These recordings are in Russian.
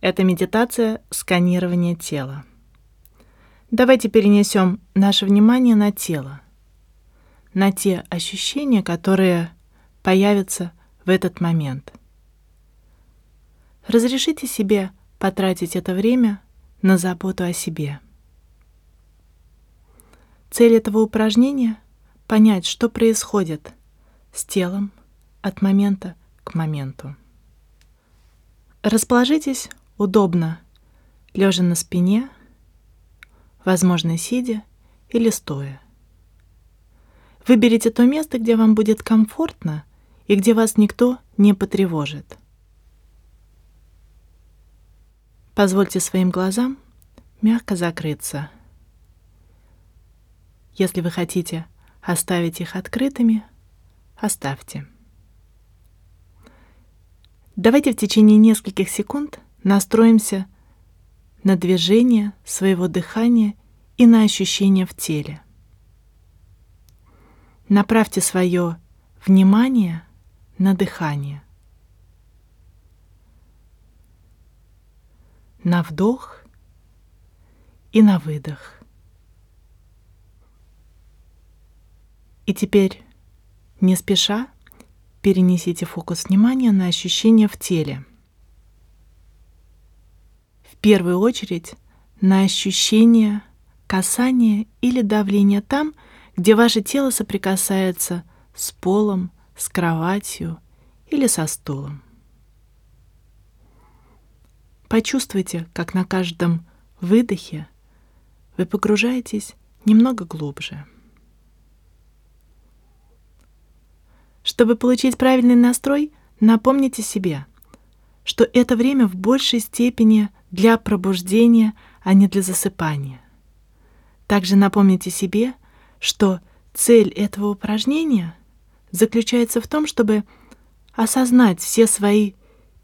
Это медитация сканирования тела. Давайте перенесем наше внимание на тело, на те ощущения, которые появятся в этот момент. Разрешите себе потратить это время на заботу о себе. Цель этого упражнения — понять, что происходит с телом от момента к моменту. Расположитесь удобно, лежа на спине, возможно, сидя или стоя. Выберите то место, где вам будет комфортно и где вас никто не потревожит. Позвольте своим глазам мягко закрыться. Если вы хотите оставить их открытыми, оставьте. Давайте в течение нескольких секунд настроимся на движение своего дыхания и на ощущения в теле. Направьте свое внимание на дыхание. На вдох и на выдох. И теперь, не спеша, перенесите фокус внимания на ощущения в теле. Первую очередь на ощущение касания или давления там, где ваше тело соприкасается с полом, с кроватью или со стулом. Почувствуйте, как на каждом выдохе вы погружаетесь немного глубже. Чтобы получить правильный настрой, напомните себе, что это время в большей степени для пробуждения, а не для засыпания. Также напомните себе, что цель этого упражнения заключается в том, чтобы осознать все свои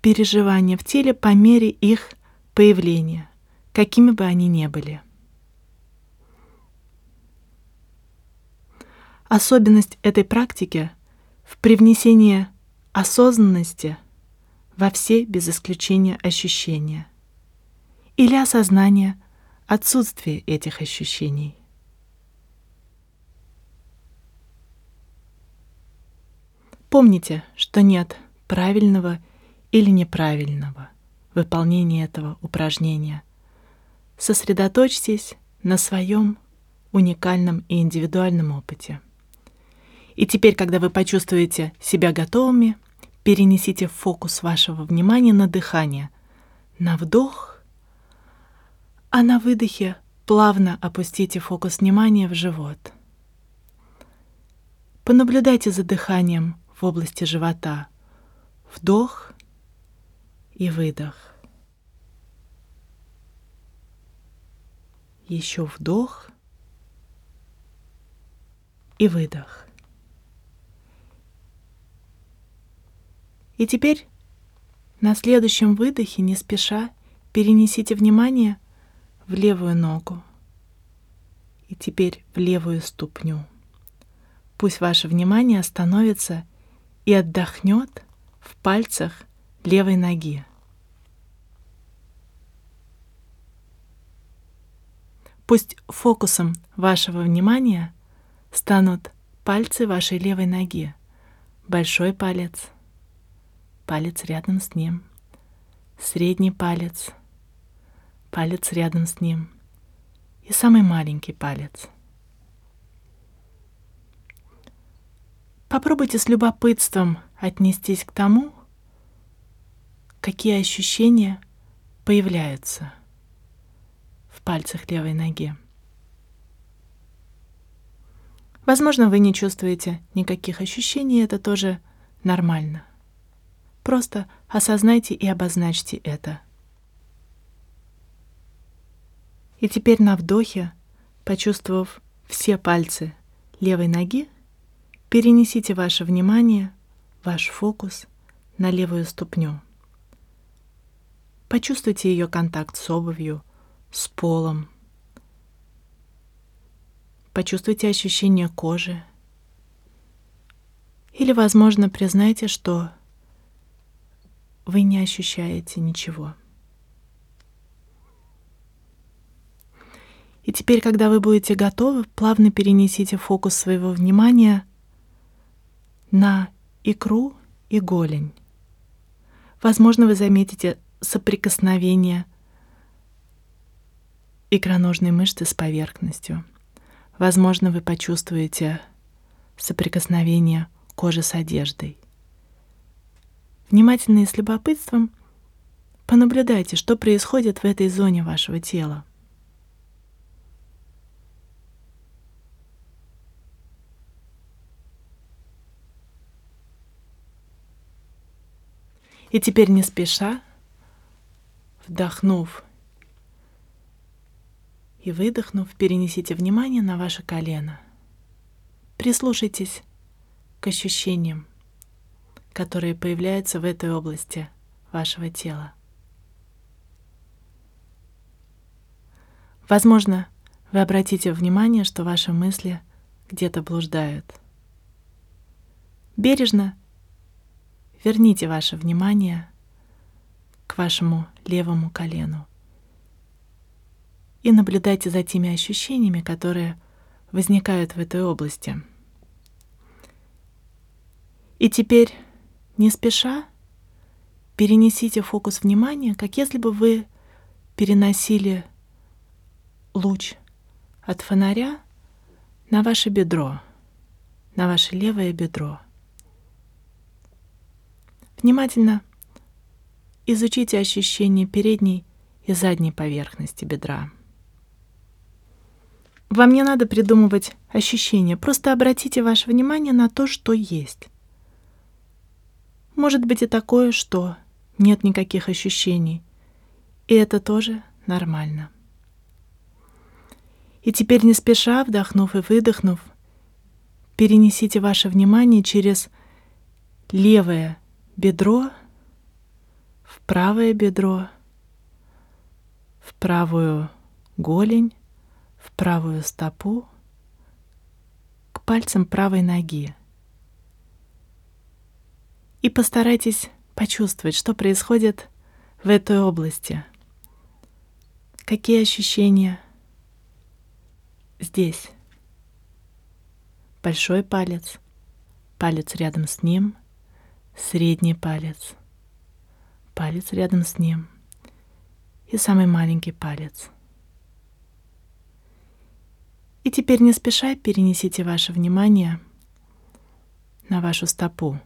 переживания в теле по мере их появления, какими бы они ни были. Особенность этой практики в привнесении осознанности во все без исключения ощущения или осознание отсутствия этих ощущений. Помните, что нет правильного или неправильного выполнения этого упражнения. Сосредоточьтесь на своем уникальном и индивидуальном опыте. И теперь, когда вы почувствуете себя готовыми, перенесите фокус вашего внимания на дыхание, на вдох, а на выдохе плавно опустите фокус внимания в живот. Понаблюдайте за дыханием в области живота. Вдох и выдох. Еще вдох и выдох. И теперь на следующем выдохе, не спеша, перенесите внимание в левую ногу. И теперь в левую ступню. Пусть ваше внимание остановится и отдохнет в пальцах левой ноги. Пусть фокусом вашего внимания станут пальцы вашей левой ноги, большой палец — палец рядом с ним, средний палец, палец рядом с ним и самый маленький палец. Попробуйте с любопытством отнестись к тому, какие ощущения появляются в пальцах левой ноги. Возможно, вы не чувствуете никаких ощущений, это тоже нормально. Просто осознайте и обозначьте это. И теперь на вдохе, почувствовав все пальцы левой ноги, перенесите ваше внимание, ваш фокус на левую ступню. Почувствуйте ее контакт с обувью, с полом. Почувствуйте ощущение кожи. Или, возможно, признайте, что вы не ощущаете ничего. И теперь, когда вы будете готовы, плавно перенесите фокус своего внимания на икру и голень. Возможно, вы заметите соприкосновение икроножной мышцы с поверхностью. Возможно, вы почувствуете соприкосновение кожи с одеждой. Внимательно и с любопытством понаблюдайте, что происходит в этой зоне вашего тела. И теперь не спеша, вдохнув и выдохнув, перенесите внимание на ваше колено. Прислушайтесь к ощущениям, которые появляются в этой области вашего тела. Возможно, вы обратите внимание, что ваши мысли где-то блуждают. Бережно верните ваше внимание к вашему левому колену и наблюдайте за теми ощущениями, которые возникают в этой области. И теперь, не спеша, перенесите фокус внимания, как если бы вы переносили луч от фонаря на ваше бедро, на ваше левое бедро. Внимательно изучите ощущения передней и задней поверхности бедра. Вам не надо придумывать ощущения, просто обратите ваше внимание на то, что есть. Может быть и такое, что нет никаких ощущений, и это тоже нормально. И теперь не спеша, вдохнув и выдохнув, перенесите ваше внимание через левое бедро в правое бедро, в правую голень, в правую стопу, к пальцам правой ноги. И постарайтесь почувствовать, что происходит в этой области. Какие ощущения здесь? Большой палец, палец рядом с ним, средний палец, палец рядом с ним и самый маленький палец — и теперь не спеша перенесите ваше внимание на вашу стопу.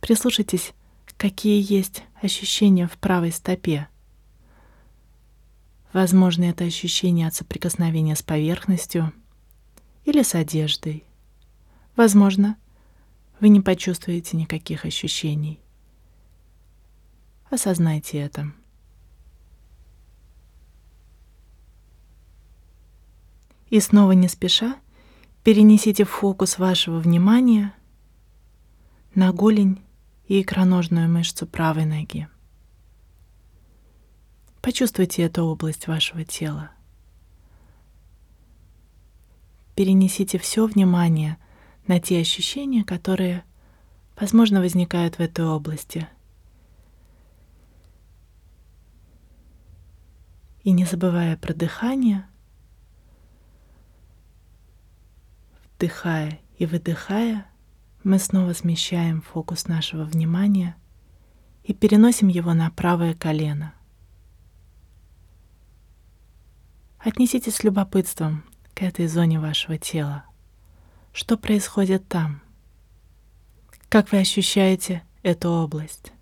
Прислушайтесь, какие есть ощущения в правой стопе. Возможно, это ощущение от соприкосновения с поверхностью или с одеждой. Возможно, вы не почувствуете никаких ощущений. Осознайте это. И снова не спеша перенесите фокус вашего внимания на голень и икроножную мышцу правой ноги. Почувствуйте эту область вашего тела. Перенесите все внимание на те ощущения, которые, возможно, возникают в этой области. И не забывая про дыхание, Вдыхая и выдыхая, мы снова смещаем фокус нашего внимания и переносим его на правое колено. Отнеситесь с любопытством к этой зоне вашего тела. Что происходит там? Как вы ощущаете эту область?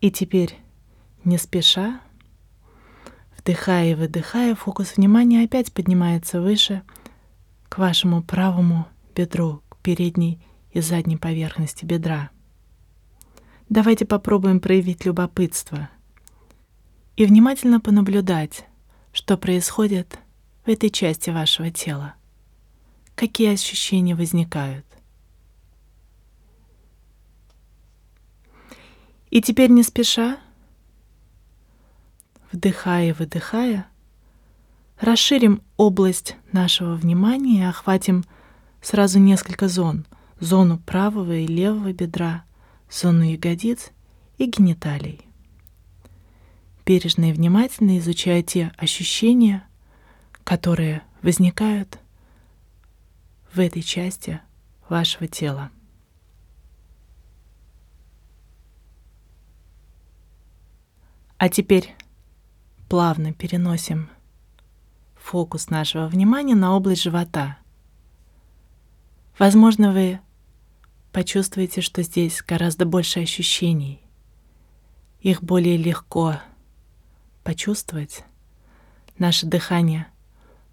И теперь, не спеша, Вдыхая и выдыхая, фокус внимания опять поднимается выше, к вашему правому бедру, к передней и задней поверхности бедра. Давайте попробуем проявить любопытство и внимательно понаблюдать, что происходит в этой части вашего тела. Какие ощущения возникают. И теперь не спеша вдыхая и выдыхая, расширим область нашего внимания и охватим сразу несколько зон. зону правого и левого бедра, зону ягодиц и гениталий. Бережно и внимательно изучая те ощущения, которые возникают в этой части вашего тела. А теперь плавно переносим фокус нашего внимания на область живота. Возможно, вы почувствуете, что здесь гораздо больше ощущений. Их более легко почувствовать. Наше дыхание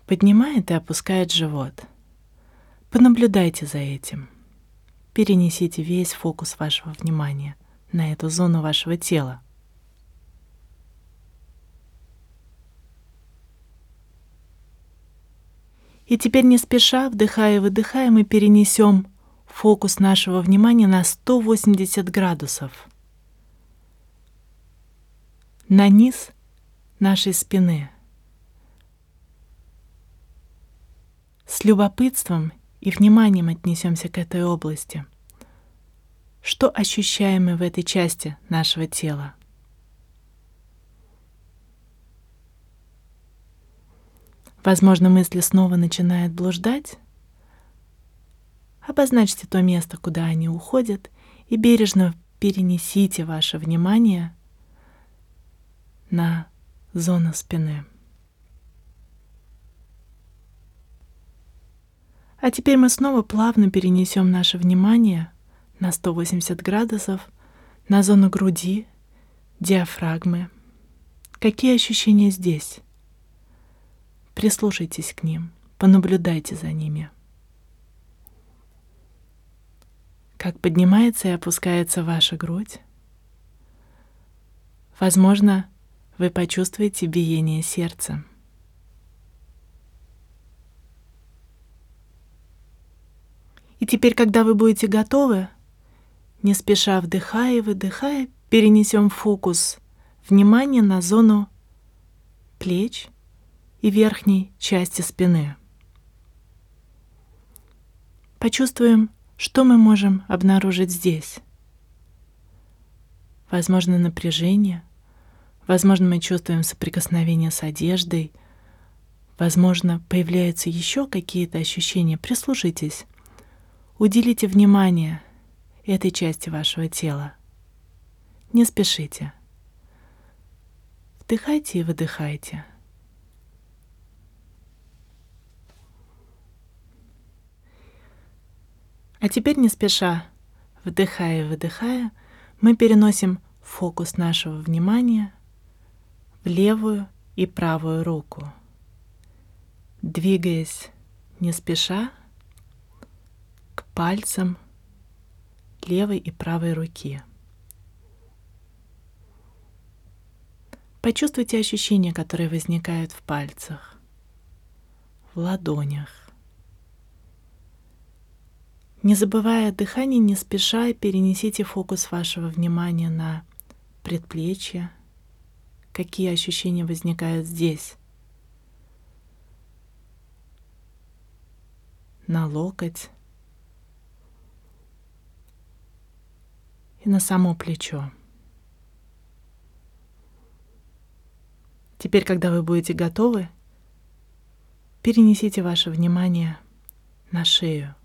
поднимает и опускает живот. Понаблюдайте за этим. Перенесите весь фокус вашего внимания на эту зону вашего тела. И теперь не спеша, вдыхая и выдыхая, мы перенесем фокус нашего внимания на 180 градусов. На низ нашей спины. С любопытством и вниманием отнесемся к этой области. Что ощущаем мы в этой части нашего тела? Возможно, мысли снова начинают блуждать. Обозначьте то место, куда они уходят, и бережно перенесите ваше внимание на зону спины. А теперь мы снова плавно перенесем наше внимание на 180 градусов на зону груди, диафрагмы. Какие ощущения здесь? Прислушайтесь к ним, понаблюдайте за ними. Как поднимается и опускается ваша грудь. Возможно, вы почувствуете биение сердца. И теперь, когда вы будете готовы, не спеша вдыхая и выдыхая, перенесем фокус внимания на зону плеч – и верхней части спины. Почувствуем, что мы можем обнаружить здесь. Возможно, напряжение, возможно, мы чувствуем соприкосновение с одеждой, возможно, появляются еще какие-то ощущения. Прислушайтесь, уделите внимание этой части вашего тела. Не спешите. Вдыхайте и выдыхайте. А теперь не спеша, вдыхая и выдыхая, мы переносим фокус нашего внимания в левую и правую руку, двигаясь не спеша к пальцам левой и правой руки. Почувствуйте ощущения, которые возникают в пальцах, в ладонях. Не забывая дыхание, не спеша, перенесите фокус вашего внимания на предплечье. Какие ощущения возникают здесь? На локоть и на само плечо. Теперь, когда вы будете готовы, перенесите ваше внимание на шею.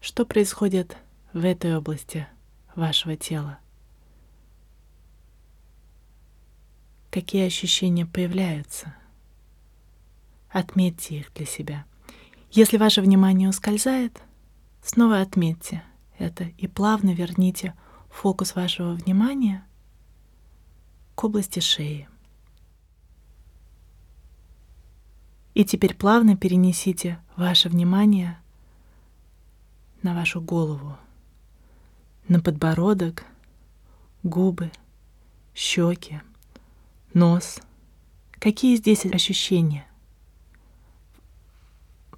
Что происходит в этой области вашего тела? Какие ощущения появляются? Отметьте их для себя. Если ваше внимание ускользает, снова отметьте это и плавно верните фокус вашего внимания к области шеи. И теперь плавно перенесите ваше внимание на вашу голову, на подбородок, губы, щеки, нос. Какие здесь ощущения?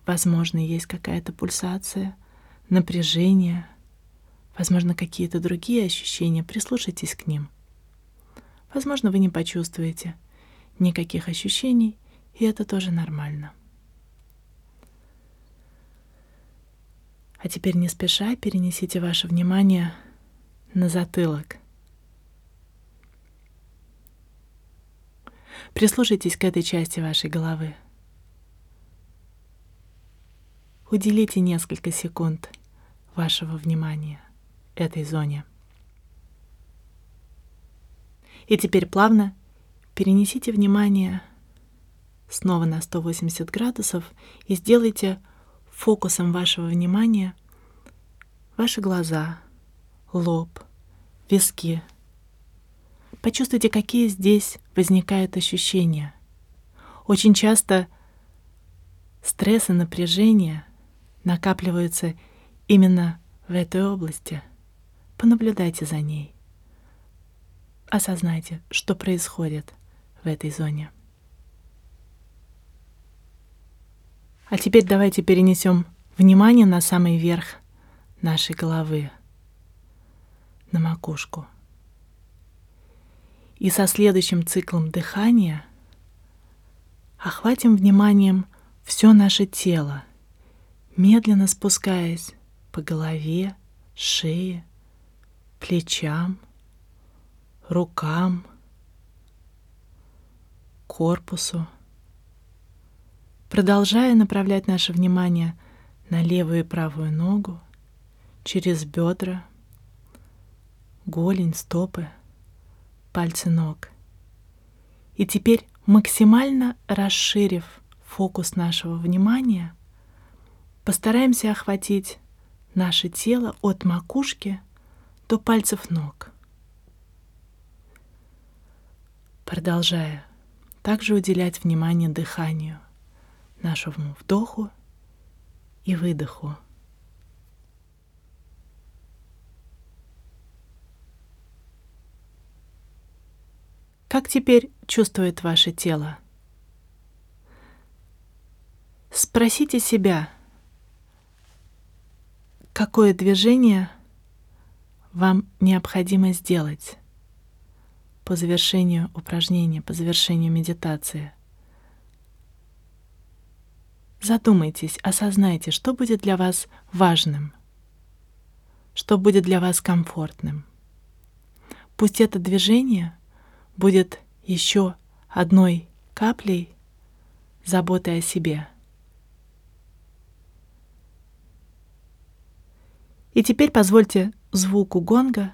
Возможно, есть какая-то пульсация, напряжение, возможно, какие-то другие ощущения. Прислушайтесь к ним. Возможно, вы не почувствуете никаких ощущений, и это тоже нормально. А теперь не спеша перенесите ваше внимание на затылок. Прислушайтесь к этой части вашей головы. Уделите несколько секунд вашего внимания этой зоне. И теперь плавно перенесите внимание снова на 180 градусов и сделайте фокусом вашего внимания ваши глаза, лоб, виски. Почувствуйте, какие здесь возникают ощущения. Очень часто стресс и напряжение накапливаются именно в этой области. Понаблюдайте за ней. Осознайте, что происходит в этой зоне. А теперь давайте перенесем внимание на самый верх нашей головы, на макушку. И со следующим циклом дыхания охватим вниманием все наше тело, медленно спускаясь по голове, шее, плечам, рукам, корпусу, продолжая направлять наше внимание на левую и правую ногу, через бедра, голень, стопы, пальцы ног. И теперь максимально расширив фокус нашего внимания, постараемся охватить наше тело от макушки до пальцев ног. Продолжая также уделять внимание дыханию, нашему вдоху и выдоху. Как теперь чувствует ваше тело? Спросите себя, какое движение вам необходимо сделать по завершению упражнения, по завершению медитации. Задумайтесь, осознайте, что будет для вас важным, что будет для вас комфортным. Пусть это движение будет еще одной каплей заботы о себе. И теперь позвольте звуку гонга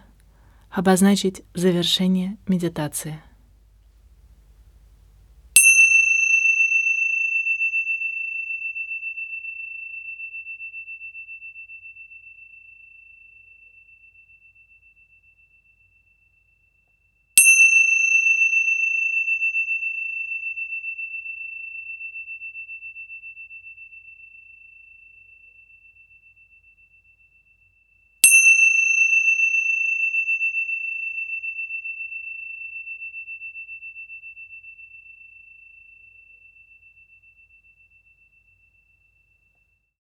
обозначить завершение медитации.